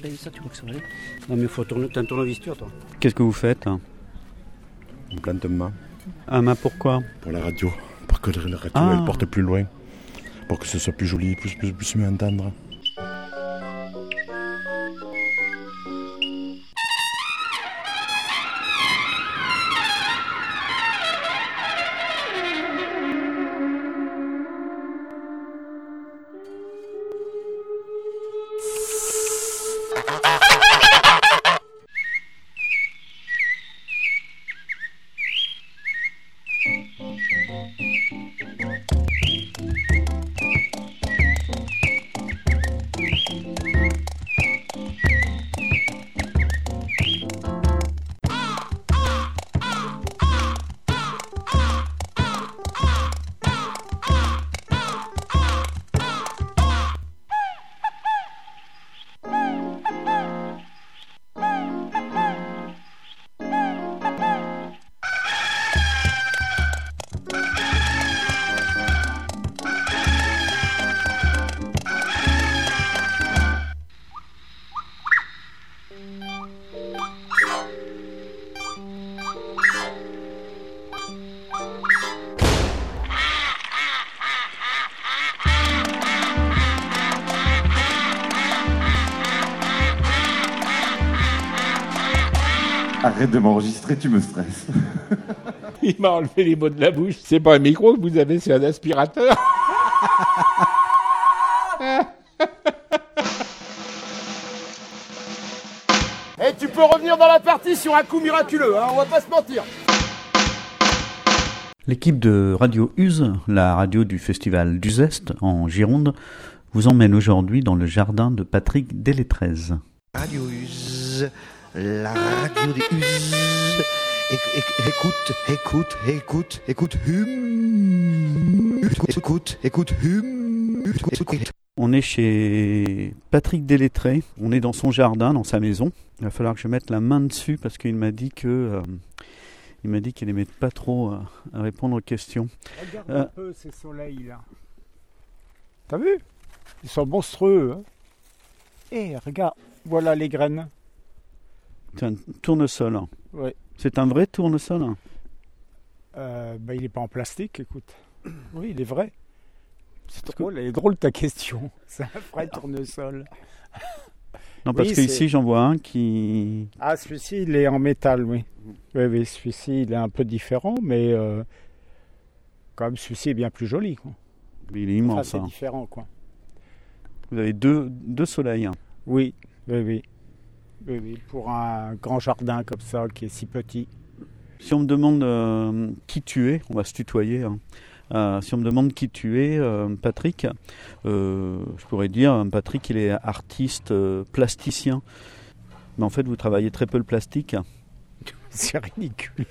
regarder ça, tu crois que ça va aller Non, mais il faut tourner, t'as un tournevis, toi. Qu'est-ce que vous faites? Une plante de main. Un main pourquoi? Pour la radio. Pour que la radio Ah. elle porte plus loin. Pour que ce soit plus joli, plus, plus, plus mieux entendre. Arrête de m'enregistrer, tu me stresses. Il m'a enlevé les mots de la bouche. C'est pas un micro que vous avez, c'est un aspirateur. Et tu peux revenir dans la partie sur un coup miraculeux, hein, on va pas se mentir. L'équipe de Radio Use, la radio du festival d'Uzeste en Gironde, vous emmène aujourd'hui dans le jardin de Patrick Délétrez. Radio Use, la radio des Us. Écoute, écoute, écoute, écoute, hum. Écoute, écoute, hum. Écoute. On est chez Patrick Délétré, on est dans son jardin, dans sa maison. Il va falloir que je mette la main dessus parce qu'il m'a dit que euh, il m'a dit qu'il aimait pas trop euh, à répondre aux questions. Regarde Euh. un peu ces soleils là. T'as vu? Ils sont monstrueux. Hein Et regarde, voilà les graines. C'est un tournesol. hein. Ouais. C'est un vrai tournesol. hein. Euh, bah, il est pas en plastique, écoute. Oui, il est vrai. C'est drôle, elle est drôle ta question. C'est un vrai tournesol. Non, parce Oui, que c'est- ici j'en vois un qui. Ah, celui-ci, il est en métal, oui. Oui, oui, celui-ci, il est un peu différent, mais euh, quand même, celui-ci est bien plus joli. Quoi. Il est Enfin, immense. c'est hein. différent, quoi. Vous avez deux, deux soleils. hein. Oui, oui, oui. Oui, oui, pour un grand jardin comme ça, qui est si petit. Si on me demande euh, qui tu es, on va se tutoyer. hein. Euh, si on me demande qui tu es, euh, Patrick, je pourrais dire Patrick, il est artiste plasticien. Mais en fait, vous travaillez très peu le plastique. C'est ridicule.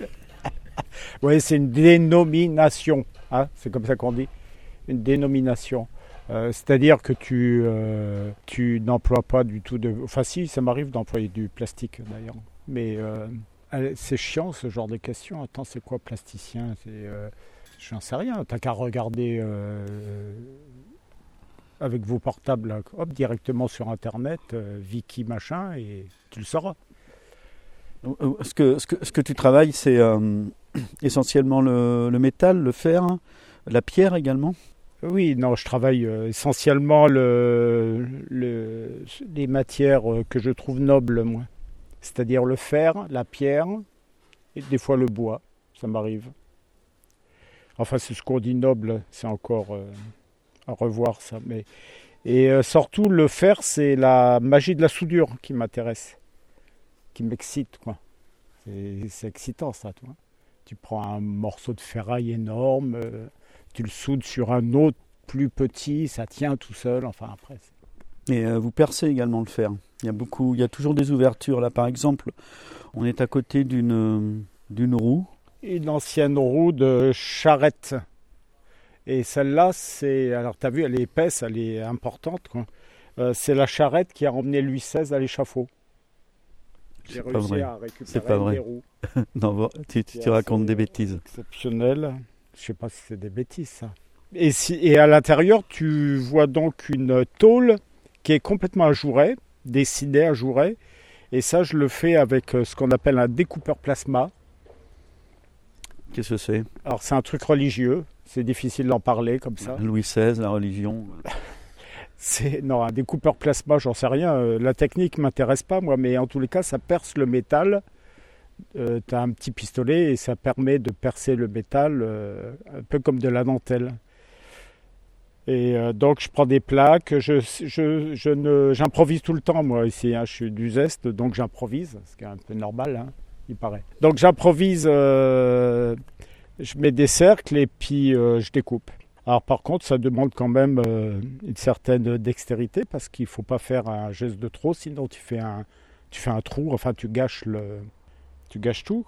oui, c'est une dénomination. hein, c'est comme ça qu'on dit. Une dénomination. Euh, C'est-à-dire que tu, euh, tu n'emploies pas du tout de... Enfin si, ça m'arrive d'employer du plastique d'ailleurs. Mais euh, c'est chiant ce genre de questions. Attends, c'est quoi plasticien? Euh, J'en sais rien. T'as qu'à regarder avec vos portables, hop, directement sur Internet, Wiki machin, et tu le sauras. Ce que, ce que, ce que tu travailles, c'est essentiellement le, le métal, le fer, la pierre également? Oui, non, je travaille euh, essentiellement le, le- les matières euh, que je trouve nobles, moi. C'est-à-dire le fer, la pierre et des fois le bois, ça m'arrive. Enfin, c'est ce qu'on dit noble, c'est encore euh, à revoir ça. Mais... Et surtout, le fer, c'est la magie de la soudure qui m'intéresse, qui m'excite, quoi. C'est excitant, ça, toi. Tu prends un morceau de ferraille énorme. Tu le soudes sur un autre plus petit, ça tient tout seul. Enfin, après. Et euh, vous percez également le fer. Il y a beaucoup, il y a toujours des ouvertures. Là, par exemple, on est à côté d'une euh, d'une roue. Une ancienne roue de charrette. Et celle-là, c'est. Alors, tu as vu, elle est épaisse, elle est importante. Euh, c'est la charrette qui a emmené Louis XVI à l'échafaud. J'ai C'est pas réussi vrai. à récupérer C'est pas vrai. des roues. Non, bon, tu, tu- racontes des bêtises. Exceptionnel. Je sais pas si c'est des bêtises, ça. Et, si, et à l'intérieur, tu vois donc une tôle qui est complètement ajourée, dessiner un jouret. Et ça, je le fais avec euh, ce qu'on appelle un découpeur plasma. Qu'est-ce que c'est? Alors, c'est un truc religieux. C'est difficile d'en parler comme ça. Louis XVI, la religion. C'est non, un découpeur plasma, j'en sais rien. Euh, La technique m'intéresse pas moi, mais en tous les cas, ça perce le métal. Euh, as un petit pistolet et ça permet de percer le métal euh, un peu comme de la dentelle. Et euh, donc je prends des plaques, je, j'improvise tout le temps moi ici, hein. je suis du zeste donc j'improvise, ce qui est un peu normal, hein, il paraît. Donc j'improvise, euh, je mets des cercles et puis je découpe. Alors par contre ça demande quand même une certaine dextérité parce qu'il ne faut pas faire un geste de trop, sinon tu fais un, tu fais un trou, enfin tu gâches, le, tu gâches tout.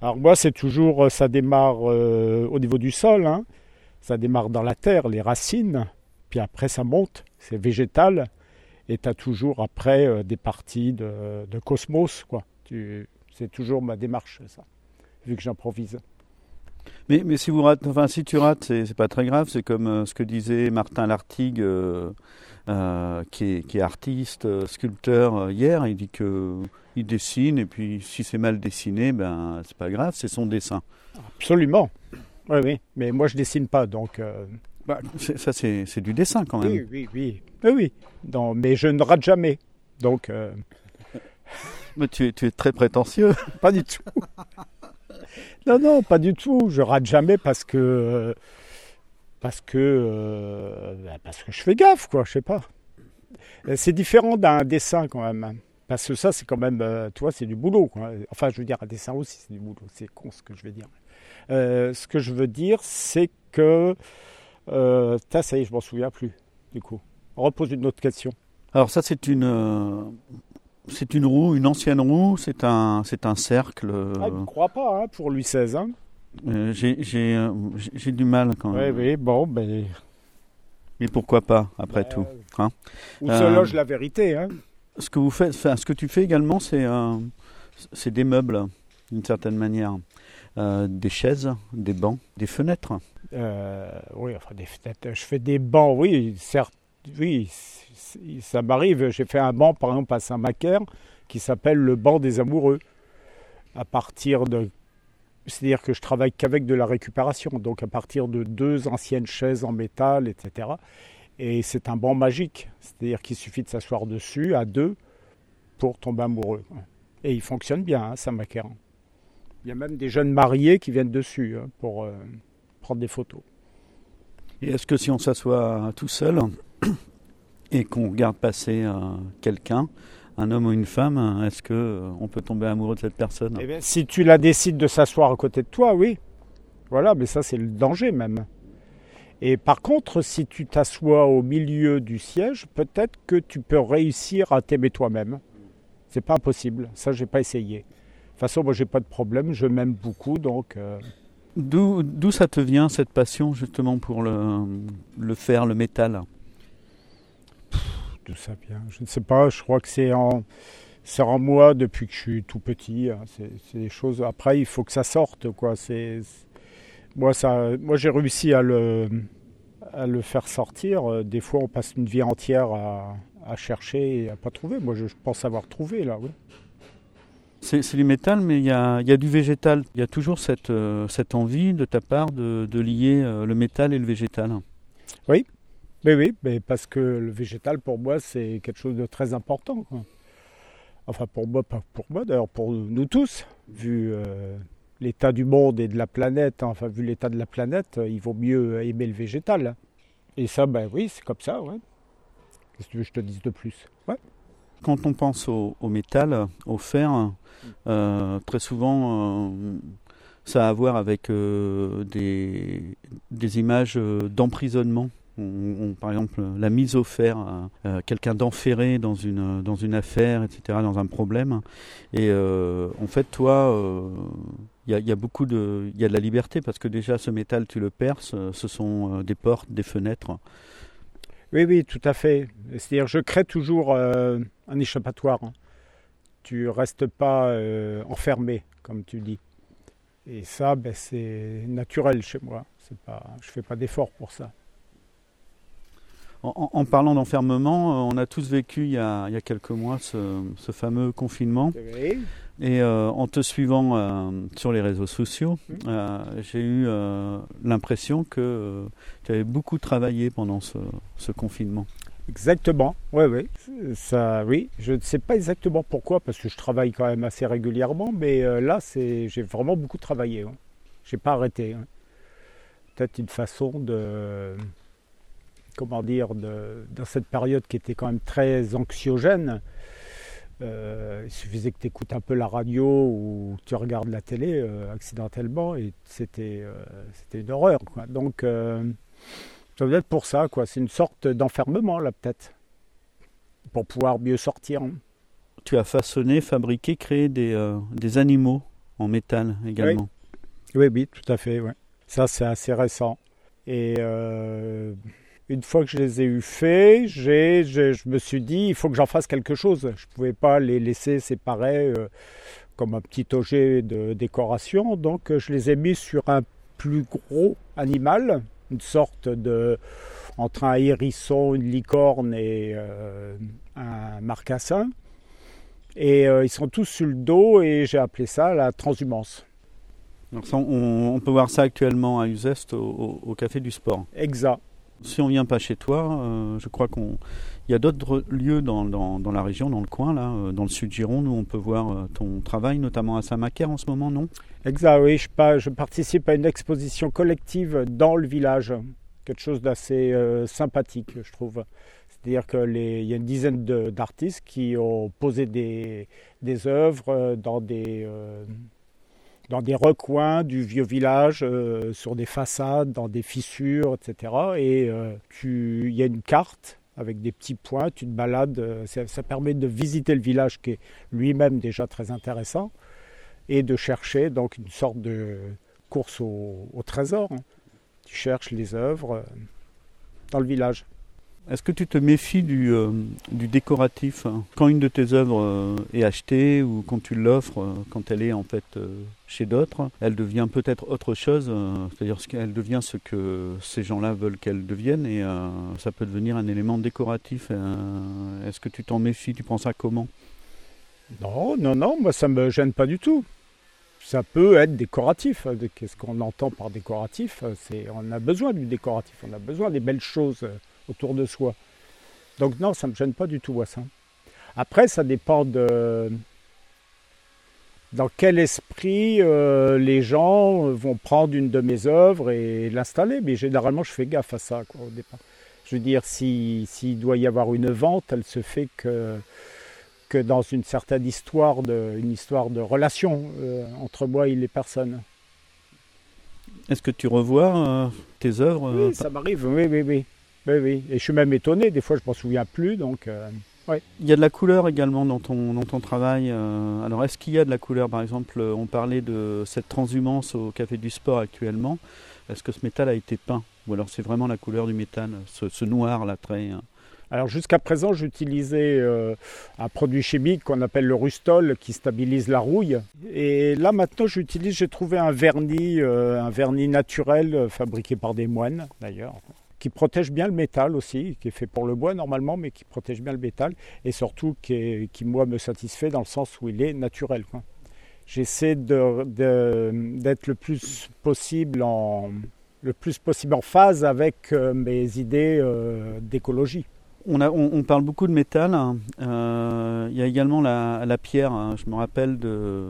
Alors moi c'est toujours, euh, ça démarre euh, au niveau du sol, hein. ça démarre dans la terre, les racines, puis après ça monte, c'est végétal, et tu as toujours après euh, des parties de, cosmos, quoi. C'est toujours ma démarche, ça, vu que j'improvise. Mais, mais si, vous rates, enfin, si tu rates, c'est pas très grave. C'est comme ce que disait Martin Lartigue, euh, qui, est, qui est artiste, euh, sculpteur euh, hier. Il dit que il dessine et puis si c'est mal dessiné, ben c'est pas grave, c'est son dessin. Absolument. Oui, oui, mais moi je dessine pas, donc... euh, Bah, ça c'est du dessin quand même. oui, oui, oui, oui, oui. Non, mais je ne rate jamais, donc euh, Mais tu es très prétentieux. pas du tout. non, non, pas du tout. Je rate jamais parce que... parce que, euh, bah, parce que je fais gaffe, quoi, je sais pas. Euh, C'est différent d'un dessin quand même. hein. Parce que ça, c'est quand même, euh, tu vois, c'est du boulot. Quoi. Enfin, je veux dire, un dessin aussi, c'est du boulot. C'est con ce que je veux dire. Euh, ce que je veux dire, c'est que. Tain, ça y est, je m'en souviens plus, du coup. On repose une autre question. Alors ça c'est une c'est une roue, une ancienne roue. C'est un c'est un cercle. Ah, je ne crois pas, hein, pour Louis XVI. Hein. Euh, j'ai euh, j'ai- du mal quand Oui, même. oui, bon, ben. Mais pourquoi pas après euh, tout. hein. Où Euh, se loge la vérité, hein. Ce que vous faites, ce que tu fais également, c'est euh, c'est des meubles d'une certaine manière, Euh, des chaises, des bancs, des fenêtres. Euh, oui, enfin des fenêtres. Je fais des bancs, oui, certes, oui, ça m'arrive. J'ai fait un banc, par exemple, à Saint-Macaire, qui s'appelle le banc des amoureux. À partir de, c'est-à-dire que je travaille qu'avec de la récupération, donc à partir de deux anciennes chaises en métal, etc. Et c'est un banc magique, c'est-à-dire qu'il suffit de s'asseoir dessus à deux pour tomber amoureux. Et il fonctionne bien, hein, Saint-Macaire. Il y a même des jeunes mariés qui viennent dessus hein, pour euh, prendre des photos. Et est-ce que si on s'assoit tout seul et qu'on regarde passer euh, quelqu'un, un homme ou une femme, est-ce que euh, on peut tomber amoureux de cette personne Eh bien, si tu la décides de s'asseoir à côté de toi, oui. Voilà, mais ça c'est le danger même. Et par contre, si tu t'assois au milieu du siège, peut-être que tu peux réussir à t'aimer toi-même. C'est pas impossible. Ça, j'ai pas essayé. De toute façon, moi, j'ai pas de problème. Je m'aime beaucoup, donc. euh, D'où d'où ça te vient cette passion justement pour le, le fer, le métal? D'où ça vient Je ne sais pas, je crois que c'est en, c'est en moi depuis que je suis tout petit. hein. C'est, des choses. Après, il faut que ça sorte, quoi. C'est, moi, ça, moi, j'ai réussi à le, à le faire sortir. Euh, Des fois, on passe une vie entière à, à chercher et à pas trouver. Moi, je, je pense avoir trouvé là. Oui. C'est du métal, mais il y a, y a du végétal. Il y a toujours cette, euh, cette envie de ta part de, de lier euh, le métal et le végétal. Mais oui, mais parce que le végétal, pour moi, c'est quelque chose de très important. Enfin, pour moi, pas pour moi, d'ailleurs, pour nous tous, vu euh, l'état du monde et de la planète, enfin, vu l'état de la planète, euh, il vaut mieux aimer le végétal. hein. Et ça, ben oui, c'est comme ça, ouais. Qu'est-ce que tu veux que je te dise de plus? Quand on pense au, métal, au fer, euh, très souvent, ça a à voir avec des, des images d'emprisonnement. Par exemple, la mise au fer, euh, euh, quelqu'un d'enferré dans une, dans une affaire, etc., dans un problème. Et euh, en fait, toi, euh, il y, a, beaucoup de, y a de la liberté parce que déjà, ce métal, tu le perces, euh, ce sont euh, des portes, des fenêtres. Oui, oui, tout à fait. C'est-à-dire, je crée toujours euh, un échappatoire. hein. Tu restes pas euh, enfermé, comme tu dis. Et ça, ben, c'est naturel chez moi. Je fais pas d'effort pour ça. En, en parlant d'enfermement, euh, on a tous vécu il y a, il y a quelques mois ce, ce fameux confinement. Et euh, en te suivant euh, sur les réseaux sociaux, euh, j'ai eu l'impression que tu avais beaucoup travaillé pendant ce, ce confinement. Exactement, oui, oui. Ça, oui. Je ne sais pas exactement pourquoi, parce que je travaille quand même assez régulièrement, mais là, c'est, j'ai vraiment beaucoup travaillé. hein. J'ai pas arrêté. hein. Peut-être une façon de, comment dire, de, dans cette période qui était quand même très anxiogène. euh, il suffisait que tu écoutes un peu la radio ou tu regardes la télé euh, accidentellement et c'était, euh, c'était une horreur. Quoi. Donc, euh, ça doit être pour ça, quoi. C'est une sorte d'enfermement, là, peut-être. Pour pouvoir mieux sortir. hein. Tu as façonné, fabriqué, créé des, des animaux en métal également. Oui, oui, tout à fait. ouais. Ça, c'est assez récent. Et une fois que je les ai eu faits, j'ai, je me suis dit, il faut que j'en fasse quelque chose. Je ne pouvais pas les laisser séparés euh, comme un petit objet de décoration. Donc, euh, je les ai mis sur un plus gros animal, une sorte de. entre un hérisson, une licorne et euh, un marcassin. Et euh, ils sont tous sur le dos et j'ai appelé ça la transhumance. Ça, on, on peut voir ça actuellement à Uzest au, au- au Café du Sport. Exact. Si on vient pas chez toi, euh, je crois qu'on il y a d'autres lieux dans, dans, la région, dans le coin là, euh, dans le sud Gironde où on peut voir euh, ton travail, notamment à Saint-Macaire en ce moment, non? Exact, oui. Je, je participe à une exposition collective dans le village. Quelque chose d'assez sympathique, je trouve. C'est-à-dire qu'il y a une dizaine d'artistes qui ont posé des, des œuvres dans des, dans des recoins du vieux village, euh, sur des façades, dans des fissures, etc. Et euh, il y a une carte avec des petits points, tu te balades, euh, ça, permet de visiter le village qui est lui-même déjà très intéressant et de chercher donc une sorte de course au, trésor. hein. Tu cherches les œuvres dans le village. Est-ce que tu te méfies du, euh, décoratif hein Quand une de tes œuvres euh, est achetée ou quand tu l'offres, euh, quand elle est en fait chez d'autres, elle devient peut-être autre chose, c'est-à-dire ce qu'elle devient ce que ces gens-là veulent qu'elle devienne et ça peut devenir un élément décoratif. Est-ce que tu t'en méfies Tu prends ça comment? Non, non, non, moi ça me gêne pas du tout. Ça peut être décoratif. Qu'est-ce qu'on entend par décoratif on a besoin du décoratif, on a besoin des belles choses autour de soi. Donc non, ça me gêne pas du tout moi, ça. Après, ça dépend de dans quel esprit euh, les gens vont prendre une de mes œuvres et l'installer. Mais généralement, je fais gaffe à ça quoi, au départ. Je veux dire, si- s'il doit y avoir une vente, elle se fait que que dans une certaine histoire de, une histoire de relation euh, entre moi et les personnes. Est-ce que tu revois euh, tes œuvres Oui, ça m'arrive, oui, oui, oui. Oui, oui. Et je suis même étonné, des fois je m'en souviens plus, donc euh, Il y a de la couleur également dans ton, dans ton travail. euh, alors, est-ce qu'il y a de la couleur? Par exemple, on parlait de cette transhumance au Café du Sport actuellement. Est-ce que ce métal a été peint? Ou alors c'est vraiment la couleur du métal, ce, ce noir là très. euh, Alors jusqu'à présent, j'utilisais euh, un produit chimique qu'on appelle le rustol qui stabilise la rouille. Et là maintenant, j'utilise, j'ai trouvé un vernis, euh, un vernis naturel euh, fabriqué par des moines d'ailleurs, qui protège bien le métal aussi, qui est fait pour le bois normalement, mais qui protège bien le métal et surtout qui, moi me satisfait dans le sens où il est naturel. J'essaie d'être le plus possible en phase avec euh, mes idées euh, d'écologie. On, parle beaucoup de métal. hein. Euh, il y a également la, la pierre. hein. Je me rappelle de,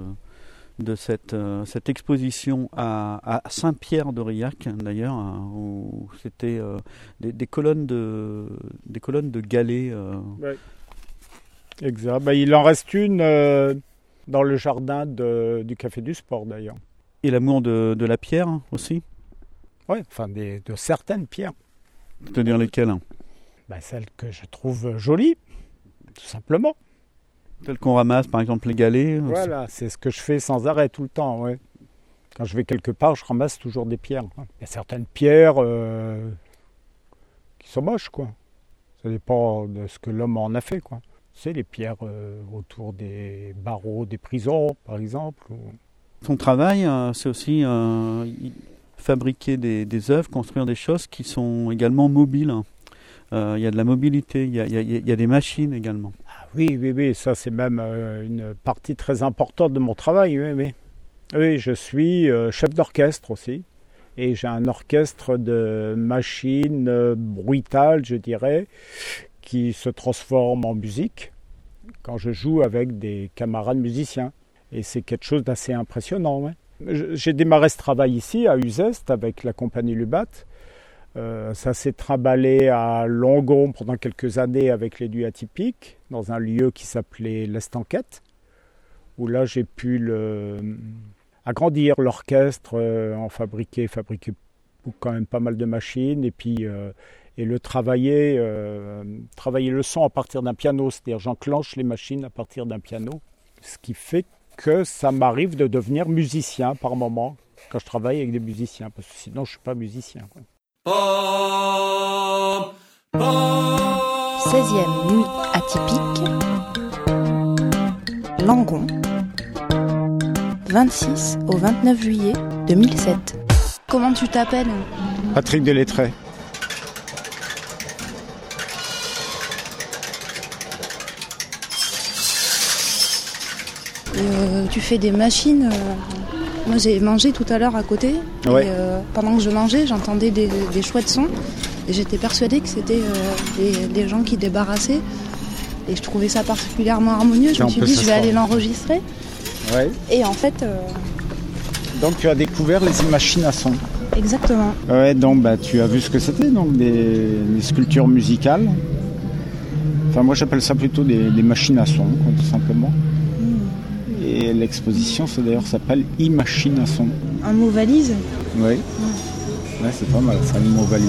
de cette, euh, cette exposition à, à Saint-Pierre-d'Aurillac, d'ailleurs, hein, où c'était euh, des, des colonnes de, des colonnes de galets. euh, Exact. Ben, il en reste une dans le jardin de- du Café du Sport d'ailleurs. et l'amour de, de la pierre hein, aussi. Oui, enfin des- de certaines pierres. C'est-à-dire lesquelles? Hein celles que je trouve jolies, tout simplement. Celles qu'on ramasse, par exemple les galets. Voilà, c'est ce que je fais sans arrêt tout le temps. Ouais. Quand je vais quelque part, je ramasse toujours des pierres. Il y a certaines pierres euh, qui sont moches, quoi. Ça dépend de ce que l'homme en a fait, quoi. C'est les pierres euh, autour des barreaux des prisons, par exemple. Ton travail, euh, c'est aussi fabriquer des, des œuvres, construire des choses qui sont également mobiles. euh, il y a de la mobilité, y y il y a des machines également. Oui, oui, oui, ça c'est même euh, une partie très importante de mon travail. Oui, oui. Oui, je suis euh, chef d'orchestre aussi. Et j'ai un orchestre de machines euh, brutales, je dirais, qui se transforme en musique quand je joue avec des camarades musiciens. Et c'est quelque chose d'assez impressionnant. J'ai démarré ce travail ici, à Uzeste, avec la compagnie Lubat. Ça s'est trimballé à Longon pendant quelques années avec les duos atypiques, dans un lieu qui s'appelait l'Estanquette, où là j'ai pu agrandir l'orchestre, euh, en fabriquer, fabriquer quand même pas mal de machines, et puis euh, et le travailler, euh, travailler le son à partir d'un piano, c'est-à-dire j'enclenche les machines à partir d'un piano, ce qui fait que ça m'arrive de devenir musicien par moment quand je travaille avec des musiciens, parce que sinon je suis pas musicien. 16e nuit atypique. Langon. 26 au 29 juillet 2007. Comment tu t'appelles? Patrick Delettré. Euh, Tu fais des machines. euh, Moi j'ai mangé tout à l'heure à côté. et, euh, pendant que je mangeais, j'entendais des, des chouettes sons. Et j'étais persuadée que c'était euh, des, des gens qui débarrassaient. Et je trouvais ça particulièrement harmonieux. Je me suis dit, je vais aller l'enregistrer. Ouais. Et en fait, euh, Donc tu as découvert les machines à son. exactement. Ouais, donc bah, tu as vu ce que c'était, donc des, des sculptures musicales. Enfin moi j'appelle ça plutôt des, des machines à son, quoi, tout simplement. Et l'exposition, ça d'ailleurs s'appelle e-machine à son. Un mot valise? Oui. Ouais, c'est pas mal, ça le mot valise.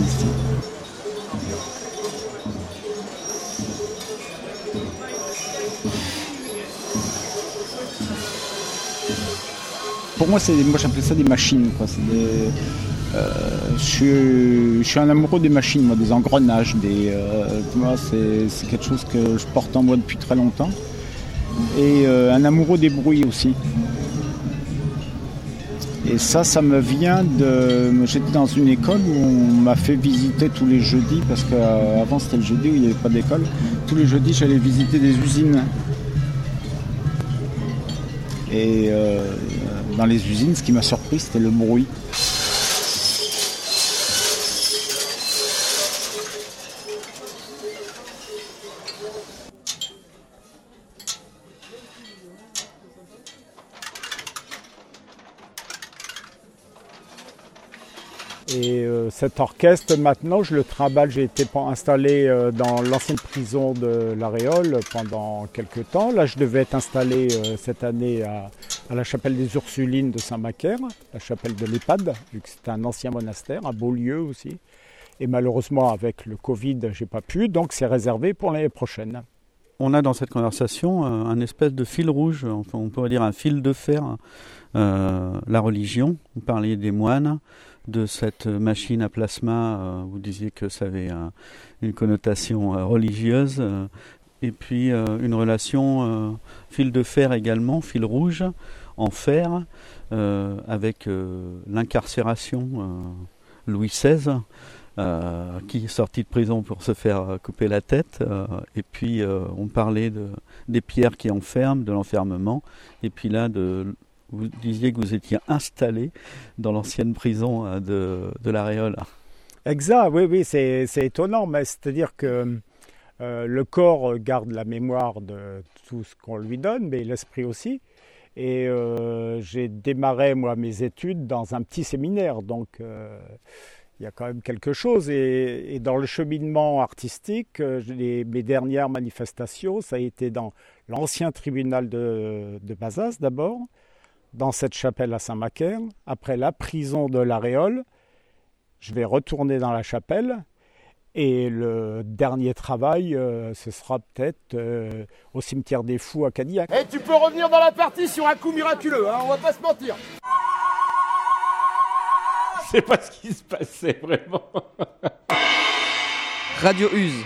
Pour moi, c'est, moi j'appelle ça des machines. Euh, je, suis, un amoureux des machines, moi, des engrenages. Des, euh, c'est, quelque chose que je porte en moi depuis très longtemps. Et euh, un amoureux des bruits aussi. Et ça, ça me vient de. J'étais dans une école où on m'a fait visiter tous les jeudis, parce qu'avant c'était le jeudi où il n'y avait pas d'école. Tous les jeudis, j'allais visiter des usines. Et dans les usines, ce qui m'a surpris, c'était le bruit. Et euh, cet orchestre, maintenant, je le trimballe. J'ai été installé euh, dans l'ancienne prison de La Réole pendant quelques temps. Là, je devais être installé euh, cette année à, la chapelle des Ursulines de Saint-Macaire, la chapelle de l'EHPAD, vu que c'est un ancien monastère, un beau lieu aussi. Et malheureusement, avec le Covid, j'ai pas pu, donc c'est réservé pour l'année prochaine. On a dans cette conversation euh, un espèce de fil rouge, on pourrait dire un fil de fer, la religion. Vous parliez des moines, de cette machine à plasma, euh, vous disiez que ça avait un- une connotation euh, religieuse, euh, et puis une relation fil de fer également, fil rouge, en fer, avec l'incarcération Louis XVI. qui est sorti de prison pour se faire couper la tête. et puis on parlait de, des pierres qui enferment, de l'enfermement. Et puis là, de, vous disiez que vous étiez installé dans l'ancienne prison euh, de, la Réole. Exact, oui, oui, c'est étonnant, mais c'est-à-dire que euh, le corps garde la mémoire de tout ce qu'on lui donne, mais l'esprit aussi. Et euh, j'ai démarré, moi, mes études dans un petit séminaire, donc il y a quand même quelque chose. Et, dans le cheminement artistique, mes dernières manifestations, ça a été dans l'ancien tribunal de, de Bazas d'abord, dans cette chapelle à Saint-Macaire, après la prison de la Réole, je vais retourner dans la chapelle et le dernier travail, euh, ce sera peut-être euh, au cimetière des Fous à Cadillac. Et tu peux revenir dans la partie sur un coup miraculeux, hein, on va pas se mentir. C'est pas ce qui se passait vraiment. Radio Use.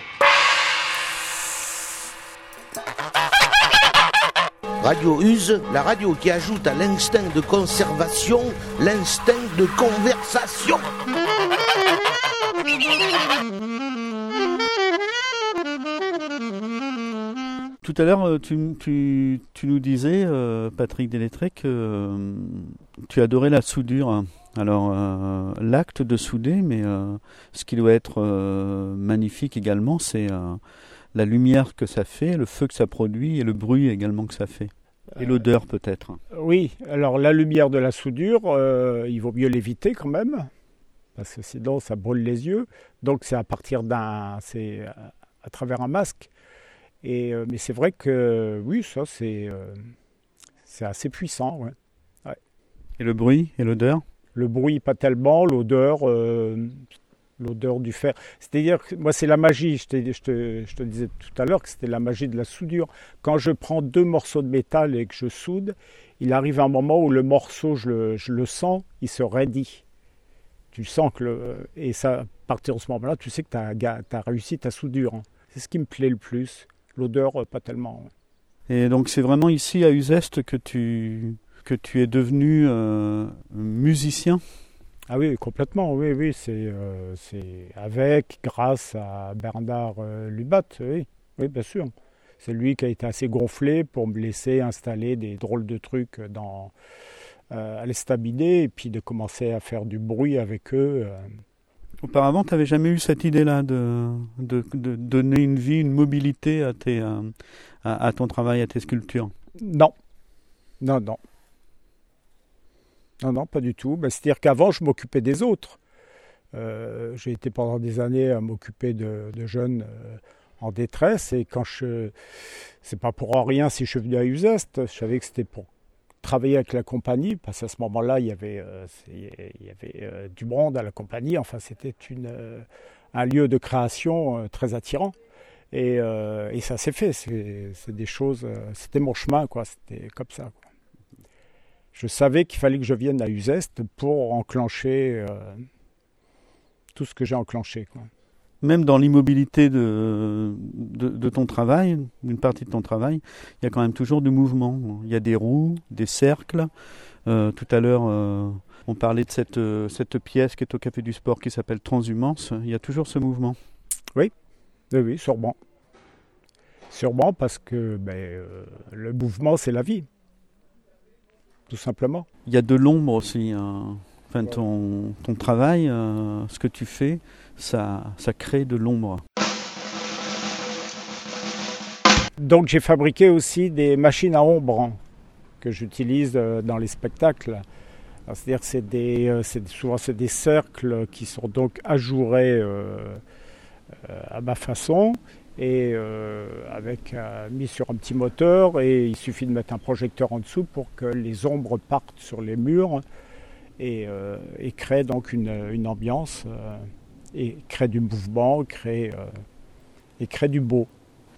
Radio Use, la radio qui ajoute à l'instinct de conservation l'instinct de conversation. Tout à l'heure, euh, tu, nous disais, euh, Patrick Délétré, que euh, tu adorais la soudure. Alors, l'acte de souder, mais ce qui doit être magnifique également, c'est la lumière que ça fait, le feu que ça produit et le bruit également que ça fait. Et l'odeur peut-être. Oui, alors la lumière de la soudure, euh, il vaut mieux l'éviter quand même, parce que sinon ça brûle les yeux. Donc c'est à partir d'un, c'est à, à travers un masque. Et euh, mais c'est vrai que oui, ça c'est euh, c'est assez puissant. ouais. Et le bruit et l'odeur? Le bruit pas tellement, l'odeur, euh, l'odeur du fer. C'est-à-dire que moi c'est la magie. Je, te, je te disais tout à l'heure que c'était la magie de la soudure. Quand je prends deux morceaux de métal et que je soude, il arrive un moment où le morceau, je le, je le sens, il se raidit. Tu sens que le, et ça, à partir de ce moment-là, tu sais que tu as, réussi ta soudure. hein. C'est ce qui me plaît le plus. L'odeur, euh, pas tellement. Et donc c'est vraiment ici à Uzeste que tu, que tu es devenu euh, musicien? Ah oui, complètement, oui, oui, c'est euh, avec, grâce à Bernard euh, Lubat, oui, oui, bien sûr. C'est lui qui a été assez gonflé pour me laisser installer des drôles de trucs dans, euh, à l'estaminet et puis de commencer à faire du bruit avec eux. euh. Auparavant, tu n'avais jamais eu cette idée-là de, de, de donner une vie, une mobilité à, tes, à, à ton travail, à tes sculptures? Non, non, non. Non, non, pas du tout. Ben, C'est-à-dire qu'avant, je m'occupais des autres. Euh, J'ai été pendant des années à m'occuper de, jeunes euh, en détresse. Et quand je. C'est pas pour rien si je suis venu à Uzeste. Je savais que c'était pour travailler avec la compagnie, parce qu'à ce moment-là, il y avait, euh, il y avait du monde à la compagnie. Enfin, c'était un lieu de création très attirant. Et, ça s'est fait. C'était mon chemin, quoi. C'était comme ça. quoi. Je savais qu'il fallait que je vienne à Uzeste pour enclencher euh, tout ce que j'ai enclenché. Quoi. Même dans l'immobilité de, de, de ton travail, d'une partie de ton travail, il y a quand même toujours du mouvement. Il y a des roues, des cercles. Euh, tout à l'heure, euh, on parlait de cette, cette pièce qui est au Café du Sport qui s'appelle Transhumance. Il y a toujours ce mouvement. Oui, oui, sûrement. Sûrement parce que ben, le mouvement, c'est la vie. Tout simplement. Il y a de l'ombre aussi. hein. Enfin, ton, ton travail, euh, ce que tu fais, ça, ça crée de l'ombre. Donc j'ai fabriqué aussi des machines à ombre que j'utilise euh, dans les spectacles. C'est-à-dire que c'est des, euh, c'est- souvent c'est des cercles qui sont donc ajourés à ma façon et euh, avec euh, mis sur un petit moteur et il suffit de mettre un projecteur en dessous pour que les ombres partent sur les murs et, euh, créent donc une, ambiance euh, et créent du mouvement, créent, et créent du beau.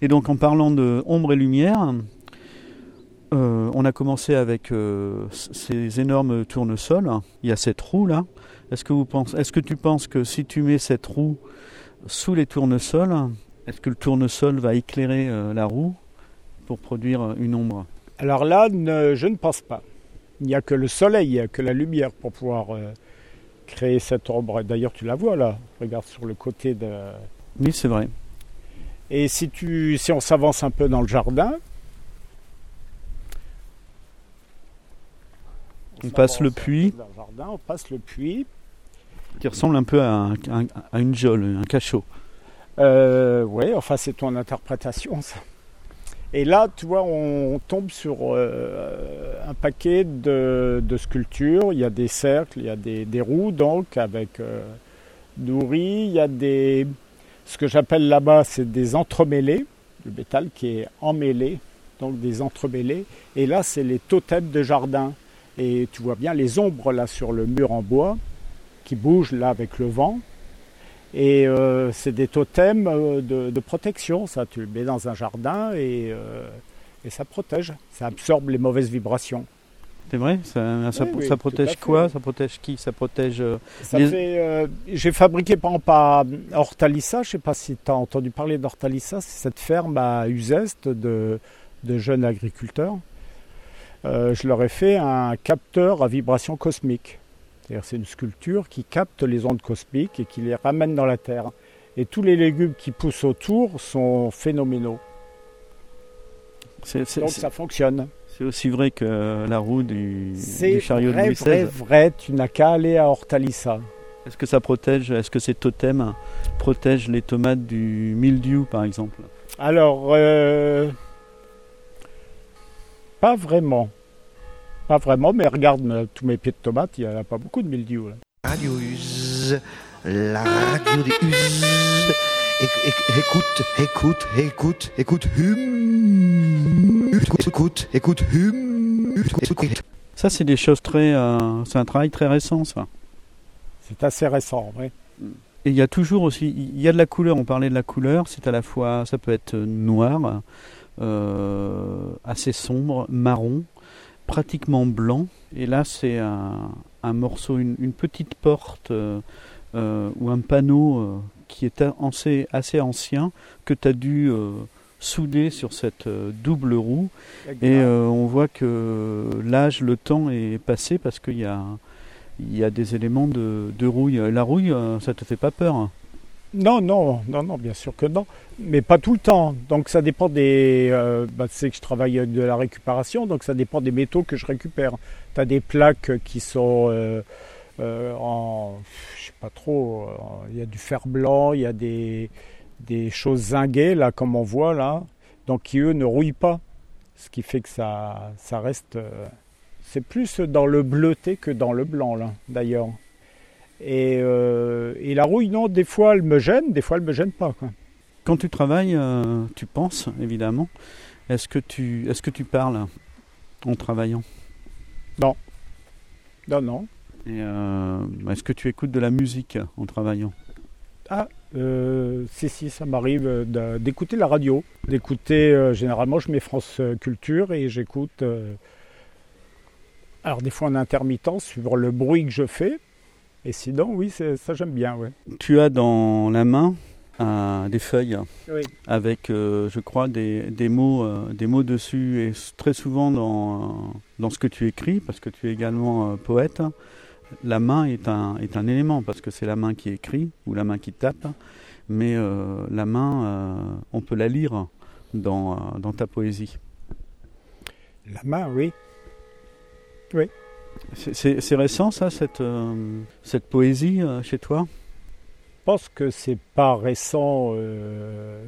Et donc en parlant de ombre et lumière, on a commencé avec ces énormes tournesols. Il y a cette roue là. Est-ce que, vous est-ce que tu penses que si tu mets cette roue sous les tournesols, est-ce que le tournesol va éclairer euh, la roue pour produire une ombre? Alors là, ne- je ne pense pas. Il n'y a que le soleil, il n'y a que la lumière pour pouvoir euh, créer cette ombre. D'ailleurs, tu la vois là. Regarde sur le côté de. Oui, c'est vrai. Et si, tu, si on s'avance un peu dans le jardin. On passe le puits. Dans le jardin, on passe le puits. Qui ressemble un peu à, un- à une geôle, un cachot. Euh, enfin, c'est ton interprétation, ça. Et là, tu vois, on tombe sur euh, un paquet de, sculptures. Il y a des cercles, il y a des, roues, donc, avec euh. Il y a des. Ce que j'appelle là-bas, c'est des entremêlés, le métal qui est emmêlé, donc des entremêlés. Et là, c'est les totems de jardin. Et tu vois bien les ombres là sur le mur en bois qui bougent là avec le vent. Et euh, c'est des totems euh, de, de protection, ça. Tu le mets dans un jardin et, euh, et ça protège. Ça absorbe les mauvaises vibrations. C'est vrai? Ça, ça- Oui, oui, ça tout protège quoi? Ça protège qui? Ça protège. euh, Les- euh, J'ai fabriqué par exemple à Hortalissa, je ne sais pas si tu as entendu parler d'Hortalissa, c'est cette ferme à Uzeste de, de jeunes agriculteurs. Euh, je leur ai fait un capteur à vibration cosmique. C'est-à-dire c'est une sculpture qui capte les ondes cosmiques et qui les ramène dans la Terre. Et tous les légumes qui poussent autour sont phénoménaux. C'est, c'est- Donc c'est- ça fonctionne. c'est aussi vrai que la roue du, C'est du chariot de Louis vrai, XVI. vrai, tu n'as qu'à aller à Hortalissa. Est-ce que ça protège, est-ce que ces totems protègent les tomates du mildiou par exemple? Alors, euh, pas vraiment. Pas vraiment, mais regarde tous mes pieds de tomates, il n'y en a pas beaucoup de mildiou. là. Radio Use, la radio des éc- Écoute, écoute, écoute, écoute, hum. Écoute, écoute, hum. Écoute. Ça, c'est des choses très. euh, c'est un travail très récent, ça. C'est assez récent, vrai. Et il y a toujours aussi. Il y a de la couleur, on parlait de la couleur, c'est à la fois. Ça peut être noir, euh, assez sombre, marron, pratiquement blanc. Et là, c'est un, un morceau, une, une petite porte euh, euh, ou un panneau euh, qui est assez, assez ancien que tu as dû. souder sur cette double roue et on voit que l'âge, le temps est passé parce qu'il y a, il y a des éléments de, de rouille. La rouille, ça te fait pas peur hein? Non, non, non, non, bien sûr que non. Mais pas tout le temps. Donc ça dépend des. Euh, bah, tu sais que je travaille avec de la récupération, donc ça dépend des métaux que je récupère. Tu as des plaques qui sont euh, euh, en. Je sais pas trop. euh, Il y a du fer blanc, il y a des, des choses zinguées, là, comme on voit là, donc qui eux ne rouillent pas. Ce qui fait que ça, ça reste. euh, c'est plus dans le bleuté que dans le blanc, là, d'ailleurs. Et, euh, et la rouille, non, des fois elle me gêne, des fois elle me gêne pas. Quoi. Quand tu travailles, euh, tu penses évidemment. Est-ce que tu, est-ce que tu parles en travaillant? Non, non. Et, euh, Est-ce que tu écoutes de la musique en travaillant? Ah, si, si, ça m'arrive d'écouter la radio. D'écouter, généralement, je mets France Culture et j'écoute. alors, des fois en intermittent, suivant le bruit que je fais. Et sinon, oui, ça j'aime bien, ouais. Tu as dans la main euh, des feuilles Oui. avec, euh, je crois, des, des mots, euh, des mots dessus. Et très souvent dans, dans ce que tu écris, parce que tu es également poète, la main est un, est un élément, parce que c'est la main qui écrit ou la main qui tape. Mais la main, on peut la lire dans, dans ta poésie. La main, oui. C'est- C'est récent, ça, cette, euh, cette poésie euh, chez toi? Je pense que c'est pas récent, euh,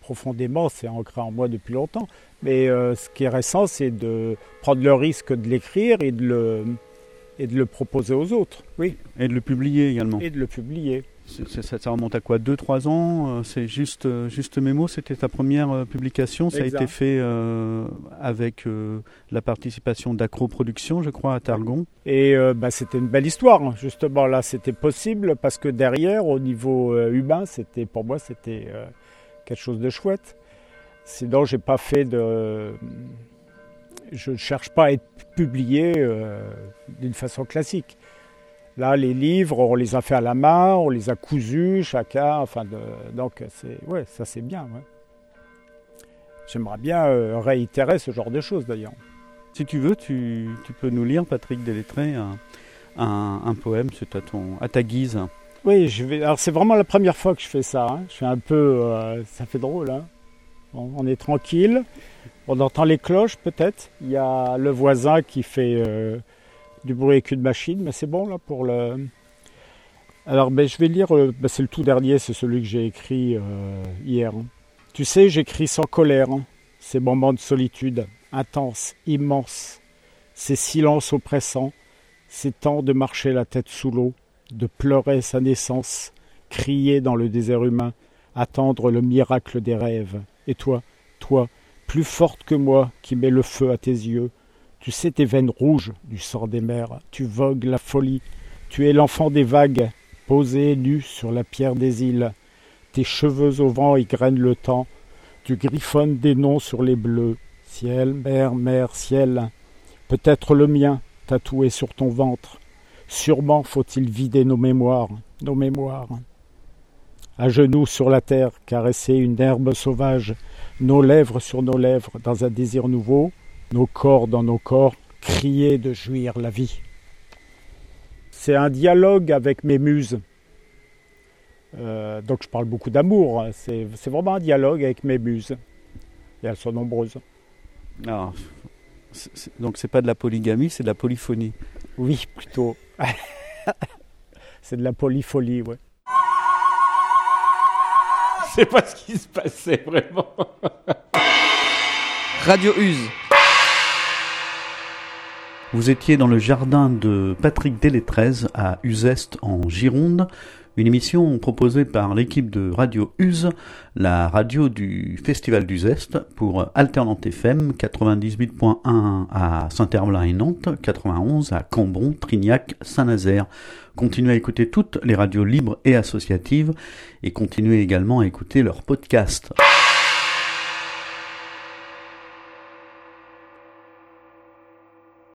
profondément, c'est ancré en moi depuis longtemps. Mais euh, ce qui est récent, c'est de prendre le risque de l'écrire et de le et de le proposer aux autres. Oui. Et de le publier également. Et de le publier. Ça, ça remonte à quoi 2-3 ans euh, C'est juste, euh, juste mes mots, c'était ta première euh, publication. Ça Exact. a été fait euh, avec euh, la participation d'Acro Productions, je crois, à Targon. Et euh, bah, c'était une belle histoire, hein. justement. Là, c'était possible parce que derrière, au niveau humain, c'était pour moi, c'était quelque chose de chouette. Sinon, j'ai pas fait de. Je ne cherche pas à être publié d'une façon classique. Là, les livres, on les a fait à la main, on les a cousus, chacun. Enfin, de- donc, c'est, ouais, ça c'est bien. ouais. J'aimerais bien euh, réitérer ce genre de choses d'ailleurs. Si tu veux, tu, tu peux nous lire, Patrick Délétré, un, un, un poème, c'est à, ton, à ta guise. Oui, je vais. Alors c'est vraiment la première fois que je fais ça. hein. Je suis un peu, euh, ça fait drôle. hein. On, on est tranquille. On entend les cloches peut-être. Il y a le voisin qui fait euh, du bruit avec une machine, mais c'est bon là pour le. Alors ben, je vais lire. euh, ben, c'est le tout dernier, c'est celui que j'ai écrit euh, hier. hein. Tu sais, j'écris sans colère. hein. Ces moments de solitude intenses, immenses, ces silences oppressants, ces temps de marcher la tête sous l'eau de pleurer sa naissance, crier dans le désert humain, attendre le miracle des rêves. Et toi, toi, plus forte que moi, qui mets le feu à tes yeux, tu sais tes veines rouges du sang des mers, tu vogues la folie, tu es l'enfant des vagues, posé nu sur la pierre des îles, tes cheveux au vent égrènent le temps, tu griffonnes des noms sur les bleus, ciel, mer, mer, ciel, peut-être le mien, tatoué sur ton ventre, Sûrement faut-il vider nos mémoires, nos mémoires. À genoux sur la terre, caresser une herbe sauvage, nos lèvres sur nos lèvres, dans un désir nouveau, nos corps dans nos corps, crier de jouir la vie. C'est un dialogue avec mes muses. Euh, donc je parle beaucoup d'amour, hein. c'est vraiment un dialogue avec mes muses. Et elles sont nombreuses. Alors, c'est- c'est- donc c'est pas de la polygamie, c'est de la polyphonie. Oui, plutôt. c'est de la polyfolie, ouais. C'est pas ce qui se passait vraiment. Radio Use. Vous étiez dans le jardin de Patrick Délétrez à Uzeste en Gironde, une émission proposée par l'équipe de Radio Use, la radio du Festival d'Uzeste pour Alternante FM 98.1 à Saint-Herblain et Nantes, 91 à Cambon, Trignac, Saint-Nazaire. Continuez à écouter toutes les radios libres et associatives et continuez également à écouter leurs podcasts.